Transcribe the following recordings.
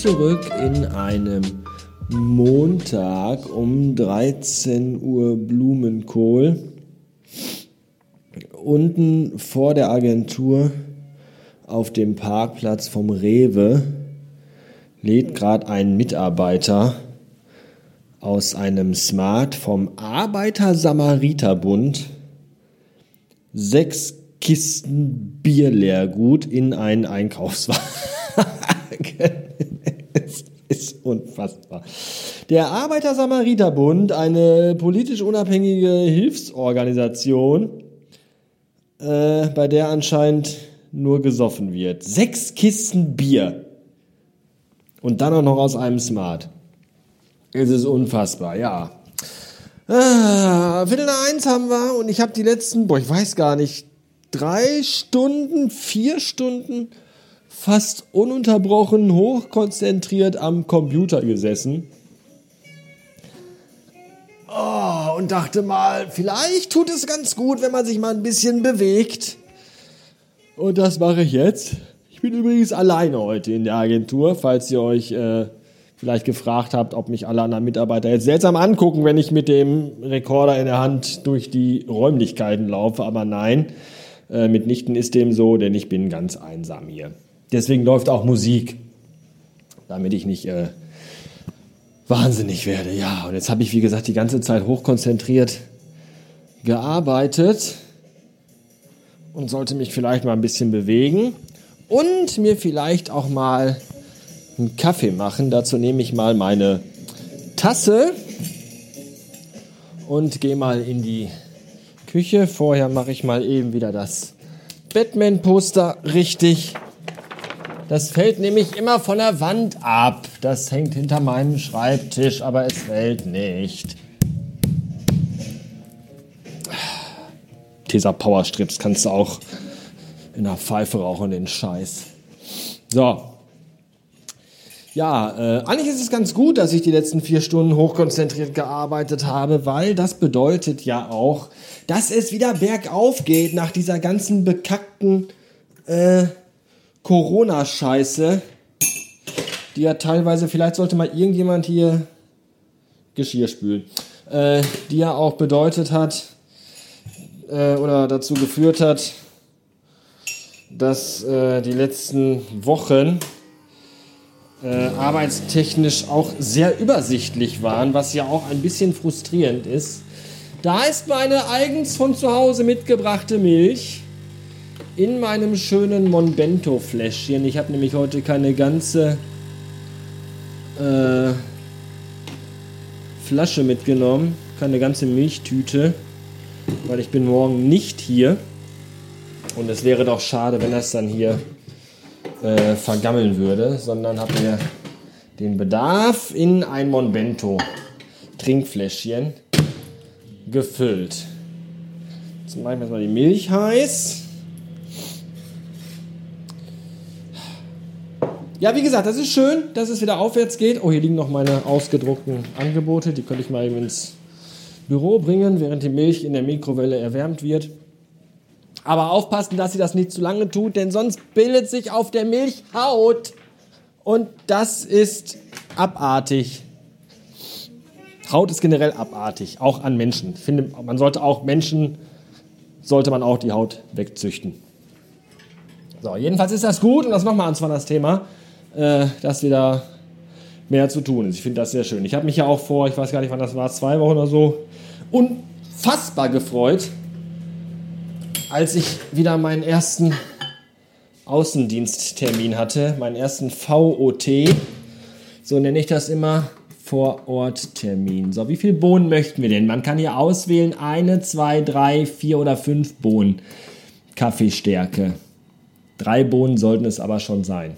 zurück in einem Montag um 13 Uhr Blumenkohl. Unten vor der Agentur auf dem Parkplatz vom Rewe lädt gerade ein Mitarbeiter aus einem Smart vom Arbeiter-Samariter-Bund sechs Kisten Bierleergut in einen Einkaufswagen. Unfassbar. Der Arbeiter-Samariter-Bund, eine politisch unabhängige Hilfsorganisation, äh, bei der anscheinend nur gesoffen wird. Sechs Kisten Bier. Und dann auch noch aus einem Smart. Es ist unfassbar, ja. Ah, Viertel nach eins haben wir und ich habe die letzten, boah, ich weiß gar nicht, drei Stunden, vier Stunden fast ununterbrochen, hochkonzentriert am Computer gesessen. Oh, und dachte mal, vielleicht tut es ganz gut, wenn man sich mal ein bisschen bewegt. Und das mache ich jetzt. Ich bin übrigens alleine heute in der Agentur, falls ihr euch äh, vielleicht gefragt habt, ob mich alle anderen Mitarbeiter jetzt seltsam angucken, wenn ich mit dem Rekorder in der Hand durch die Räumlichkeiten laufe. Aber nein, äh, mitnichten ist dem so, denn ich bin ganz einsam hier. Deswegen läuft auch Musik, damit ich nicht äh, wahnsinnig werde. Ja, und jetzt habe ich, wie gesagt, die ganze Zeit hochkonzentriert gearbeitet und sollte mich vielleicht mal ein bisschen bewegen und mir vielleicht auch mal einen Kaffee machen. Dazu nehme ich mal meine Tasse und gehe mal in die Küche. Vorher mache ich mal eben wieder das Batman-Poster richtig. Das fällt nämlich immer von der Wand ab. Das hängt hinter meinem Schreibtisch, aber es fällt nicht. Tesa Power Strips kannst du auch in der Pfeife rauchen, den Scheiß. So, ja, äh, eigentlich ist es ganz gut, dass ich die letzten vier Stunden hochkonzentriert gearbeitet habe, weil das bedeutet ja auch, dass es wieder bergauf geht nach dieser ganzen bekackten äh, Corona-Scheiße, die ja teilweise, vielleicht sollte mal irgendjemand hier Geschirr spülen, äh, die ja auch bedeutet hat äh, oder dazu geführt hat, dass äh, die letzten Wochen äh, arbeitstechnisch auch sehr übersichtlich waren, was ja auch ein bisschen frustrierend ist. Da ist meine eigens von zu Hause mitgebrachte Milch in meinem schönen Monbento-Fläschchen. Ich habe nämlich heute keine ganze äh, Flasche mitgenommen, keine ganze Milchtüte, weil ich bin morgen nicht hier. Und es wäre doch schade, wenn das dann hier äh, vergammeln würde, sondern habe mir den Bedarf in ein Monbento Trinkfläschchen gefüllt. Jetzt mache ich mal die Milch heiß. Ja, wie gesagt, das ist schön, dass es wieder aufwärts geht. Oh, hier liegen noch meine ausgedruckten Angebote. Die könnte ich mal eben ins Büro bringen, während die Milch in der Mikrowelle erwärmt wird. Aber aufpassen, dass sie das nicht zu lange tut, denn sonst bildet sich auf der Milch Haut. Und das ist abartig. Haut ist generell abartig, auch an Menschen. Ich finde, man sollte auch Menschen, sollte man auch die Haut wegzüchten. So, jedenfalls ist das gut und das nochmal zwar das Thema, äh, dass wieder mehr zu tun ist. Ich finde das sehr schön. Ich habe mich ja auch vor, ich weiß gar nicht wann das war, zwei Wochen oder so, unfassbar gefreut, als ich wieder meinen ersten Außendiensttermin hatte, meinen ersten VOT, so nenne ich das immer, Vororttermin. So, wie viele Bohnen möchten wir denn? Man kann hier auswählen, eine, zwei, drei, vier oder fünf Bohnen Kaffeestärke. Drei Bohnen sollten es aber schon sein.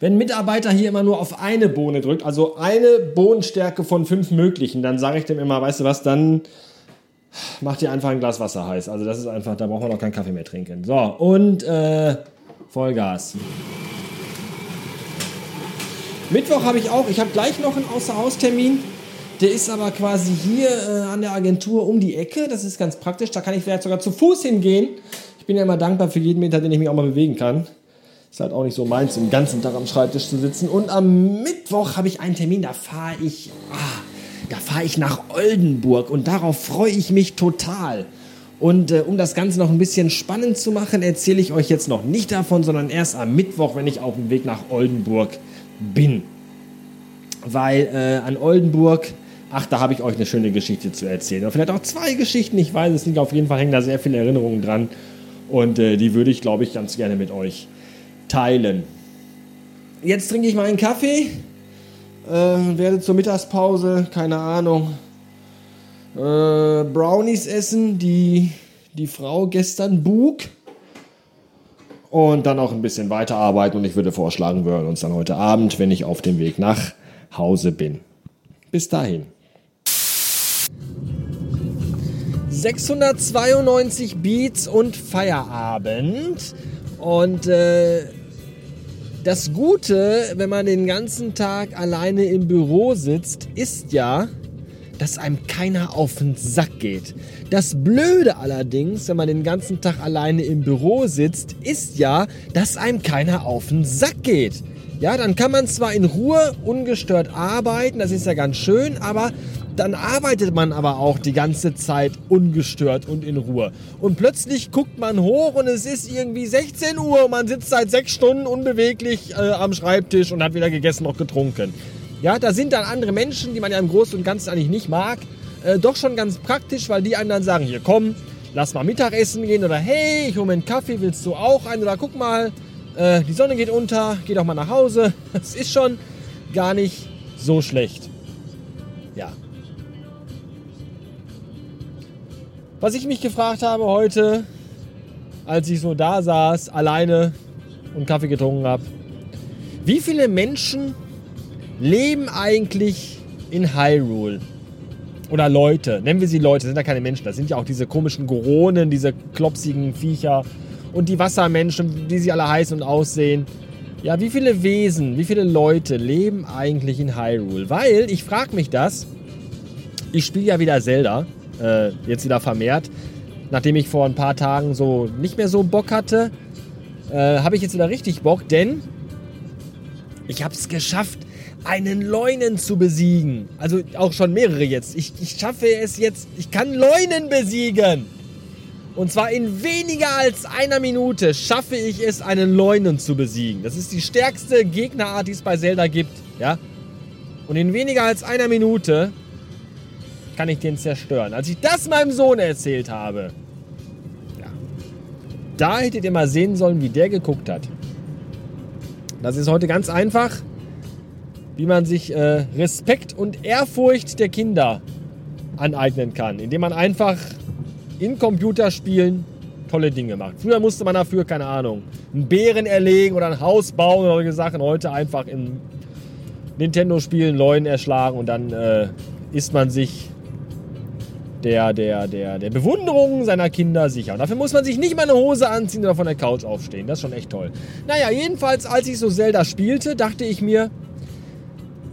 Wenn ein Mitarbeiter hier immer nur auf eine Bohne drückt, also eine Bohnenstärke von fünf möglichen, dann sage ich dem immer, weißt du was, dann mach dir einfach ein Glas Wasser heiß. Also das ist einfach, da braucht man auch keinen Kaffee mehr trinken. So, und äh, Vollgas. Mittwoch habe ich auch, ich habe gleich noch einen Außerhaustermin. Der ist aber quasi hier äh, an der Agentur um die Ecke. Das ist ganz praktisch. Da kann ich vielleicht sogar zu Fuß hingehen. Ich bin ja immer dankbar für jeden Meter, den ich mich auch mal bewegen kann. Ist halt auch nicht so meins, den ganzen Tag am Schreibtisch zu sitzen. Und am Mittwoch habe ich einen Termin, da fahre ich, ah, da fahre ich nach Oldenburg und darauf freue ich mich total. Und äh, um das Ganze noch ein bisschen spannend zu machen, erzähle ich euch jetzt noch nicht davon, sondern erst am Mittwoch, wenn ich auf dem Weg nach Oldenburg bin. Weil äh, an Oldenburg, ach, da habe ich euch eine schöne Geschichte zu erzählen. Oder vielleicht auch zwei Geschichten, ich weiß es nicht. Auf jeden Fall hängen da sehr viele Erinnerungen dran. Und äh, die würde ich, glaube ich, ganz gerne mit euch teilen. Jetzt trinke ich mal einen Kaffee, äh, werde zur Mittagspause, keine Ahnung, äh, Brownies essen, die die Frau gestern bug. Und dann auch ein bisschen weiterarbeiten. Und ich würde vorschlagen, wir hören uns dann heute Abend, wenn ich auf dem Weg nach Hause bin. Bis dahin. 692 Beats und Feierabend. Und äh, das Gute, wenn man den ganzen Tag alleine im Büro sitzt, ist ja, dass einem keiner auf den Sack geht. Das Blöde allerdings, wenn man den ganzen Tag alleine im Büro sitzt, ist ja, dass einem keiner auf den Sack geht. Ja, dann kann man zwar in Ruhe ungestört arbeiten, das ist ja ganz schön, aber dann arbeitet man aber auch die ganze Zeit ungestört und in Ruhe. Und plötzlich guckt man hoch und es ist irgendwie 16 Uhr und man sitzt seit sechs Stunden unbeweglich äh, am Schreibtisch und hat weder gegessen noch getrunken. Ja, da sind dann andere Menschen, die man ja im Großen und Ganzen eigentlich nicht mag, äh, doch schon ganz praktisch, weil die einem dann sagen, hier komm, lass mal Mittagessen gehen oder hey, ich hole mir einen Kaffee, willst du auch einen oder guck mal, äh, die Sonne geht unter, geh doch mal nach Hause. Das ist schon gar nicht so schlecht. Ja. Was ich mich gefragt habe heute, als ich so da saß, alleine und Kaffee getrunken habe, wie viele Menschen leben eigentlich in Hyrule? Oder Leute, nennen wir sie Leute, sind ja keine Menschen, das sind ja auch diese komischen Goronen, diese klopsigen Viecher und die Wassermenschen, wie sie alle heißen und aussehen. Ja, wie viele Wesen, wie viele Leute leben eigentlich in Hyrule? Weil, ich frage mich das, ich spiele ja wieder Zelda, äh, jetzt wieder vermehrt. Nachdem ich vor ein paar Tagen so nicht mehr so Bock hatte, äh, habe ich jetzt wieder richtig Bock, denn ich habe es geschafft, einen Leunen zu besiegen. Also auch schon mehrere jetzt. Ich, ich schaffe es jetzt, ich kann Leunen besiegen. Und zwar in weniger als einer Minute schaffe ich es, einen Leunen zu besiegen. Das ist die stärkste Gegnerart, die es bei Zelda gibt. Ja? Und in weniger als einer Minute kann ich den zerstören. Als ich das meinem Sohn erzählt habe, ja, da hättet ihr mal sehen sollen, wie der geguckt hat. Das ist heute ganz einfach, wie man sich äh, Respekt und Ehrfurcht der Kinder aneignen kann, indem man einfach in Computerspielen tolle Dinge macht. Früher musste man dafür, keine Ahnung, einen Bären erlegen oder ein Haus bauen oder solche Sachen. Heute einfach in Nintendo-Spielen Leuen erschlagen und dann äh, ist man sich der, der, der, der Bewunderung seiner Kinder sicher. Und dafür muss man sich nicht mal eine Hose anziehen oder von der Couch aufstehen. Das ist schon echt toll. Naja, jedenfalls, als ich so Zelda spielte, dachte ich mir,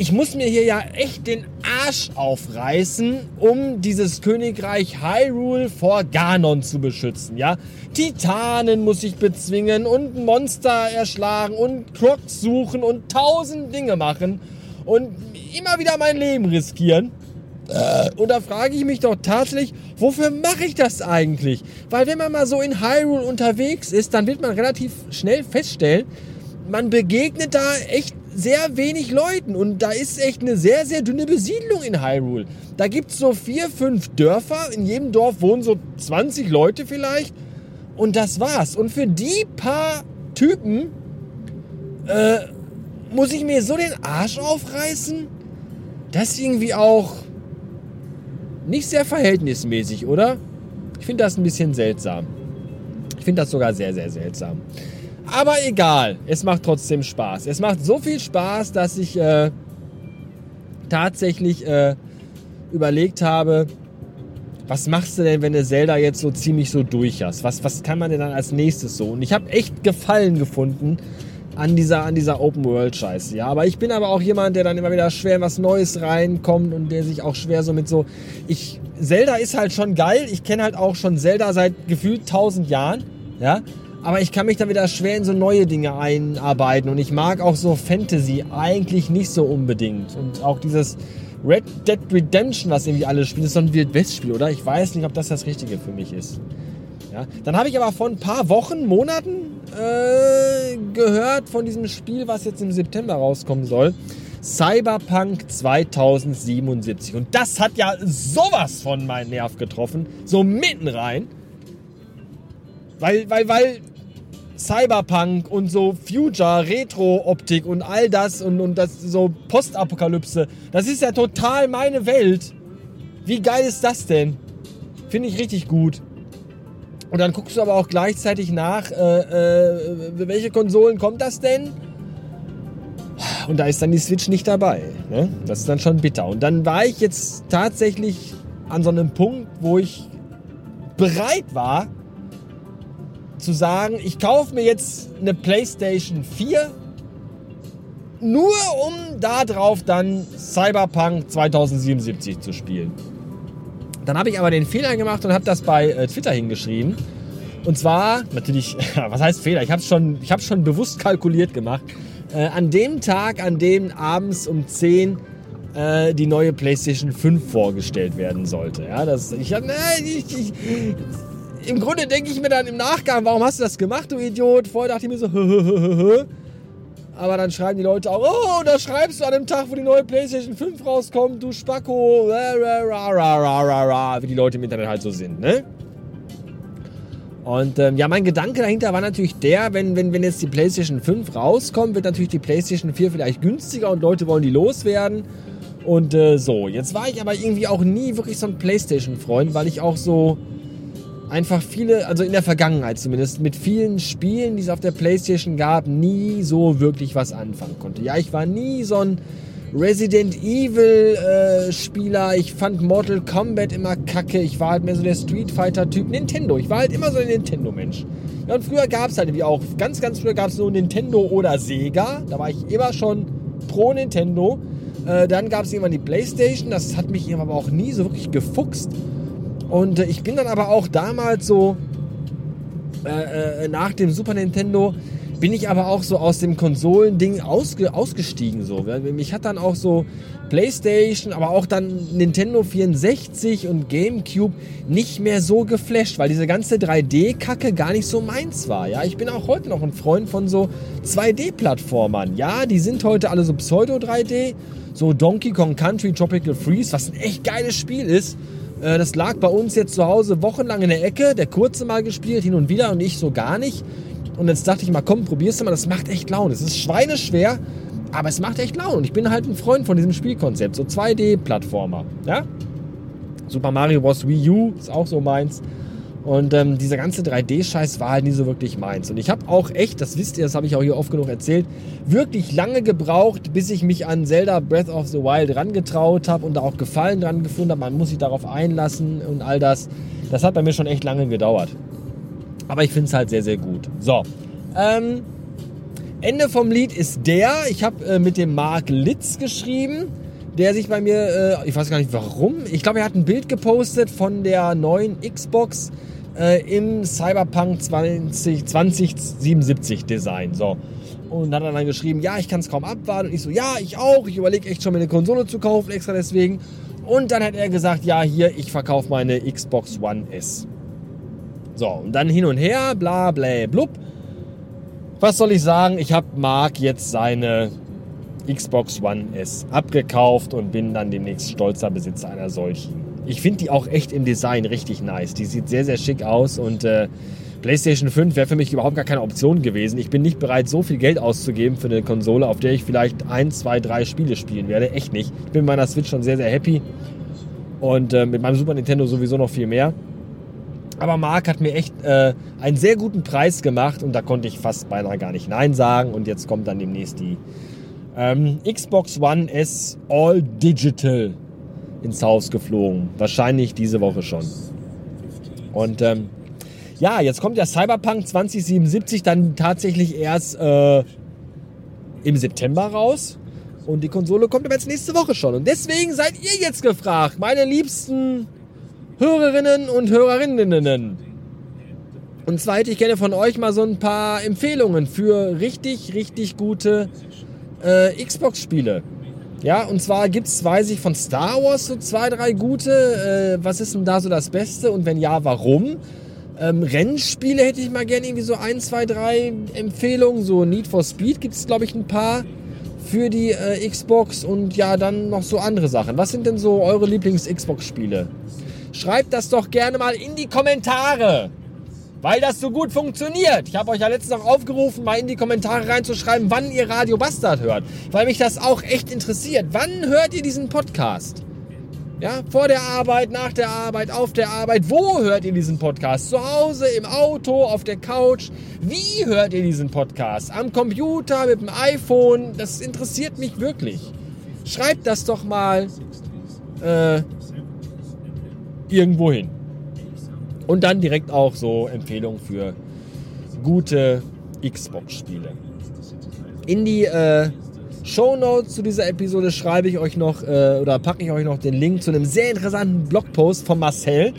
ich muss mir hier ja echt den Arsch aufreißen, um dieses Königreich Hyrule vor Ganon zu beschützen, ja? Titanen muss ich bezwingen und Monster erschlagen und Crocs suchen und tausend Dinge machen und immer wieder mein Leben riskieren. Und da frage ich mich doch tatsächlich, wofür mache ich das eigentlich? Weil wenn man mal so in Hyrule unterwegs ist, dann wird man relativ schnell feststellen, man begegnet da echt sehr wenig Leuten und da ist echt eine sehr, sehr dünne Besiedlung in Hyrule. Da gibt es so vier, fünf Dörfer, in jedem Dorf wohnen so 20 Leute vielleicht und das war's. Und für die paar Typen äh, muss ich mir so den Arsch aufreißen? Das ist irgendwie auch nicht sehr verhältnismäßig, oder? Ich finde das ein bisschen seltsam. Ich finde das sogar sehr, sehr seltsam. Aber egal, es macht trotzdem Spaß. Es macht so viel Spaß, dass ich äh, tatsächlich äh, überlegt habe, was machst du denn, wenn du Zelda jetzt so ziemlich so durch hast? Was, was kann man denn dann als nächstes so? Und ich habe echt Gefallen gefunden an dieser, an dieser Open-World-Scheiße. Ja, aber ich bin aber auch jemand, der dann immer wieder schwer in was Neues reinkommt und der sich auch schwer so mit so. Ich, Zelda ist halt schon geil. Ich kenne halt auch schon Zelda seit gefühlt 1000 Jahren. Ja, aber ich kann mich da wieder schwer in so neue Dinge einarbeiten und ich mag auch so Fantasy eigentlich nicht so unbedingt. Und auch dieses Red Dead Redemption, was irgendwie alle spielen, ist so ein Wild West Spiel, oder? Ich weiß nicht, ob das das Richtige für mich ist. Ja? Dann habe ich aber vor ein paar Wochen, Monaten äh, gehört von diesem Spiel, was jetzt im September rauskommen soll. Cyberpunk 2077. Und das hat ja sowas von meinen Nerv getroffen. So mitten rein. Weil, weil, weil Cyberpunk und so Future, Retro-Optik und all das und, und das so Postapokalypse, das ist ja total meine Welt. Wie geil ist das denn? Finde ich richtig gut. Und dann guckst du aber auch gleichzeitig nach, äh, äh, welche Konsolen kommt das denn? Und da ist dann die Switch nicht dabei. Ne? Das ist dann schon bitter. Und dann war ich jetzt tatsächlich an so einem Punkt, wo ich bereit war zu sagen, ich kaufe mir jetzt eine PlayStation 4, nur um da drauf dann Cyberpunk 2077 zu spielen. Dann habe ich aber den Fehler gemacht und habe das bei äh, Twitter hingeschrieben. Und zwar, natürlich, was heißt Fehler? Ich habe es schon, schon bewusst kalkuliert gemacht. Äh, an dem Tag, an dem abends um 10 äh, die neue PlayStation 5 vorgestellt werden sollte. Ja, das, ich, hab, ich, ich, Im Grunde denke ich mir dann im Nachgang, warum hast du das gemacht, du Idiot? Vorher dachte ich mir so, Aber dann schreiben die Leute auch, oh, da schreibst du an dem Tag, wo die neue PlayStation 5 rauskommt, du Spacko, wie die Leute im Internet halt so sind, ne? Und ähm, ja, mein Gedanke dahinter war natürlich der, wenn, wenn, wenn jetzt die PlayStation 5 rauskommt, wird natürlich die PlayStation 4 vielleicht günstiger und Leute wollen die loswerden. Und äh, so, jetzt war ich aber irgendwie auch nie wirklich so ein PlayStation-Freund, weil ich auch so einfach viele, also in der Vergangenheit zumindest, mit vielen Spielen, die es auf der PlayStation gab, nie so wirklich was anfangen konnte. Ja, ich war nie so ein Resident Evil äh, Spieler. Ich fand Mortal Kombat immer kacke. Ich war halt mehr so der Street Fighter Typ. Nintendo. Ich war halt immer so ein Nintendo Mensch. Ja, und früher gab es halt wie auch, ganz, ganz früher gab es nur Nintendo oder Sega. Da war ich immer schon pro Nintendo. Äh, dann gab es irgendwann die Playstation. Das hat mich aber auch nie so wirklich gefuchst. Und äh, ich bin dann aber auch damals so äh, äh, nach dem Super Nintendo bin ich aber auch so aus dem Konsolending ausge, ausgestiegen. So. Mich hat dann auch so PlayStation, aber auch dann Nintendo 64 und GameCube nicht mehr so geflasht, weil diese ganze 3D-Kacke gar nicht so meins war. Ja, ich bin auch heute noch ein Freund von so 2D-Plattformern. Ja, die sind heute alle so Pseudo-3D, so Donkey Kong Country Tropical Freeze, was ein echt geiles Spiel ist. Äh, das lag bei uns jetzt zu Hause wochenlang in der Ecke. Der Kurze mal gespielt, hin und wieder und ich so gar nicht. Und jetzt dachte ich mal, komm, probierst du mal, das macht echt Laune. Es ist schweineschwer, aber es macht echt Laune. Und ich bin halt ein Freund von diesem Spielkonzept, so 2D-Plattformer. Ja? Super Mario Bros. Wii U ist auch so meins. Und ähm, dieser ganze 3D-Scheiß war halt nie so wirklich meins. Und ich habe auch echt, das wisst ihr, das habe ich auch hier oft genug erzählt, wirklich lange gebraucht, bis ich mich an Zelda Breath of the Wild rangetraut habe und da auch Gefallen dran gefunden habe. Man muss sich darauf einlassen und all das. Das hat bei mir schon echt lange gedauert. Aber ich finde es halt sehr, sehr gut. So. Ähm, Ende vom Lied ist der. Ich habe äh, mit dem Mark Litz geschrieben der sich bei mir, äh, ich weiß gar nicht warum, ich glaube, er hat ein Bild gepostet von der neuen Xbox äh, im Cyberpunk 20, 2077 Design. So. Und hat dann geschrieben, ja, ich kann es kaum abwarten. Und ich so, ja, ich auch. Ich überlege echt schon, mir eine Konsole zu kaufen, extra deswegen. Und dann hat er gesagt, ja, hier, ich verkaufe meine Xbox One S. So, und dann hin und her, bla, bla, blub. Was soll ich sagen? Ich habe Mark jetzt seine Xbox One S abgekauft und bin dann demnächst stolzer Besitzer einer solchen. Ich finde die auch echt im Design richtig nice. Die sieht sehr, sehr schick aus und äh, PlayStation 5 wäre für mich überhaupt gar keine Option gewesen. Ich bin nicht bereit, so viel Geld auszugeben für eine Konsole, auf der ich vielleicht ein, zwei, drei Spiele spielen werde. Echt nicht. Ich bin mit meiner Switch schon sehr, sehr happy. Und äh, mit meinem Super Nintendo sowieso noch viel mehr. Aber Mark hat mir echt äh, einen sehr guten Preis gemacht und da konnte ich fast beinahe gar nicht Nein sagen. Und jetzt kommt dann demnächst die ähm, Xbox One S All Digital ins Haus geflogen. Wahrscheinlich diese Woche schon. Und ähm, ja, jetzt kommt der Cyberpunk 2077 dann tatsächlich erst äh, im September raus. Und die Konsole kommt aber jetzt nächste Woche schon. Und deswegen seid ihr jetzt gefragt, meine liebsten Hörerinnen und Hörerinnen. Und zwar hätte ich gerne von euch mal so ein paar Empfehlungen für richtig, richtig gute äh, Xbox-Spiele. Ja, und zwar gibt es, weiß ich, von Star Wars so zwei, drei gute. Äh, was ist denn da so das Beste? Und wenn ja, warum? Ähm, Rennspiele hätte ich mal gerne irgendwie so ein, zwei, drei Empfehlungen. So Need for Speed gibt es, glaube ich, ein paar für die äh, Xbox und ja, dann noch so andere Sachen. Was sind denn so eure Lieblings-Xbox-Spiele? Schreibt das doch gerne mal in die Kommentare weil das so gut funktioniert. Ich habe euch ja letztens auch aufgerufen, mal in die Kommentare reinzuschreiben, wann ihr Radio Bastard hört, weil mich das auch echt interessiert. Wann hört ihr diesen Podcast? Ja, vor der Arbeit, nach der Arbeit, auf der Arbeit. Wo hört ihr diesen Podcast? Zu Hause, im Auto, auf der Couch. Wie hört ihr diesen Podcast? Am Computer, mit dem iPhone? Das interessiert mich wirklich. Schreibt das doch mal äh, irgendwo hin. Und dann direkt auch so Empfehlungen für gute Xbox-Spiele. In die äh, Show Notes zu dieser Episode schreibe ich euch noch äh, oder packe ich euch noch den Link zu einem sehr interessanten Blogpost von Marcel.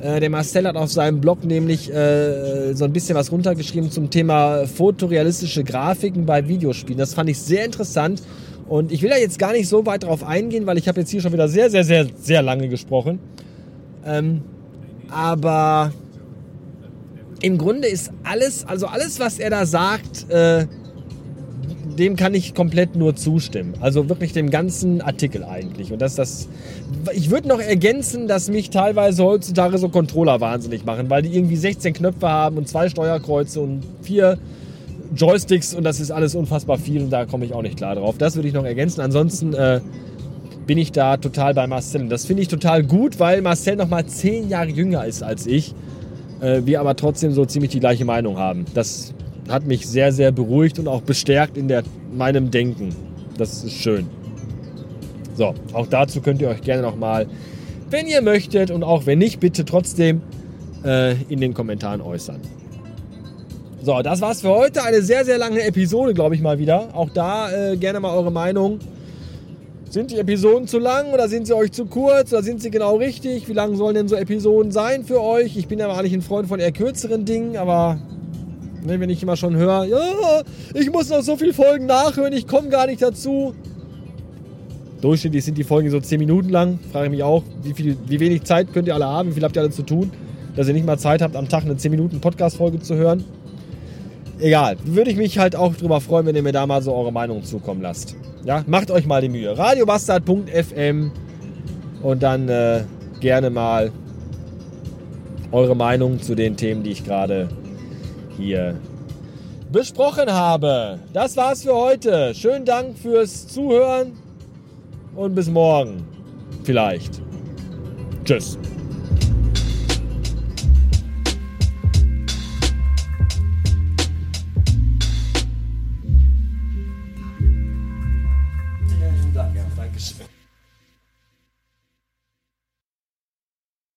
Äh, der Marcel hat auf seinem Blog nämlich äh, so ein bisschen was runtergeschrieben zum Thema fotorealistische Grafiken bei Videospielen. Das fand ich sehr interessant und ich will da jetzt gar nicht so weit drauf eingehen, weil ich habe jetzt hier schon wieder sehr, sehr, sehr, sehr lange gesprochen. Ähm, aber im Grunde ist alles, also alles, was er da sagt, äh, dem kann ich komplett nur zustimmen. Also wirklich dem ganzen Artikel eigentlich. Und dass das. Ich würde noch ergänzen, dass mich teilweise heutzutage so Controller wahnsinnig machen, weil die irgendwie 16 Knöpfe haben und zwei Steuerkreuze und vier Joysticks und das ist alles unfassbar viel und da komme ich auch nicht klar drauf. Das würde ich noch ergänzen. Ansonsten äh, bin ich da total bei Marcel. Und das finde ich total gut, weil Marcel noch mal zehn Jahre jünger ist als ich. Äh, wir aber trotzdem so ziemlich die gleiche Meinung haben. Das hat mich sehr, sehr beruhigt und auch bestärkt in der, meinem Denken. Das ist schön. So, auch dazu könnt ihr euch gerne noch mal, wenn ihr möchtet und auch wenn nicht, bitte trotzdem äh, in den Kommentaren äußern. So, das war's für heute. Eine sehr, sehr lange Episode, glaube ich mal wieder. Auch da äh, gerne mal eure Meinung sind die Episoden zu lang oder sind sie euch zu kurz oder sind sie genau richtig? Wie lang sollen denn so Episoden sein für euch? Ich bin ja eigentlich ein Freund von eher kürzeren Dingen, aber ne, wenn ich immer schon höre, ja, ich muss noch so viele Folgen nachhören, ich komme gar nicht dazu. Durchschnittlich sind die Folgen so 10 Minuten lang. Frage ich mich auch, wie, viel, wie wenig Zeit könnt ihr alle haben? Wie viel habt ihr alle zu tun? Dass ihr nicht mal Zeit habt, am Tag eine 10 Minuten Podcast-Folge zu hören. Egal, würde ich mich halt auch drüber freuen, wenn ihr mir da mal so eure Meinung zukommen lasst. Ja, macht euch mal die Mühe. Radiobastard.fm und dann äh, gerne mal eure Meinung zu den Themen, die ich gerade hier besprochen habe. Das war's für heute. Schönen Dank fürs Zuhören und bis morgen. Vielleicht. Tschüss.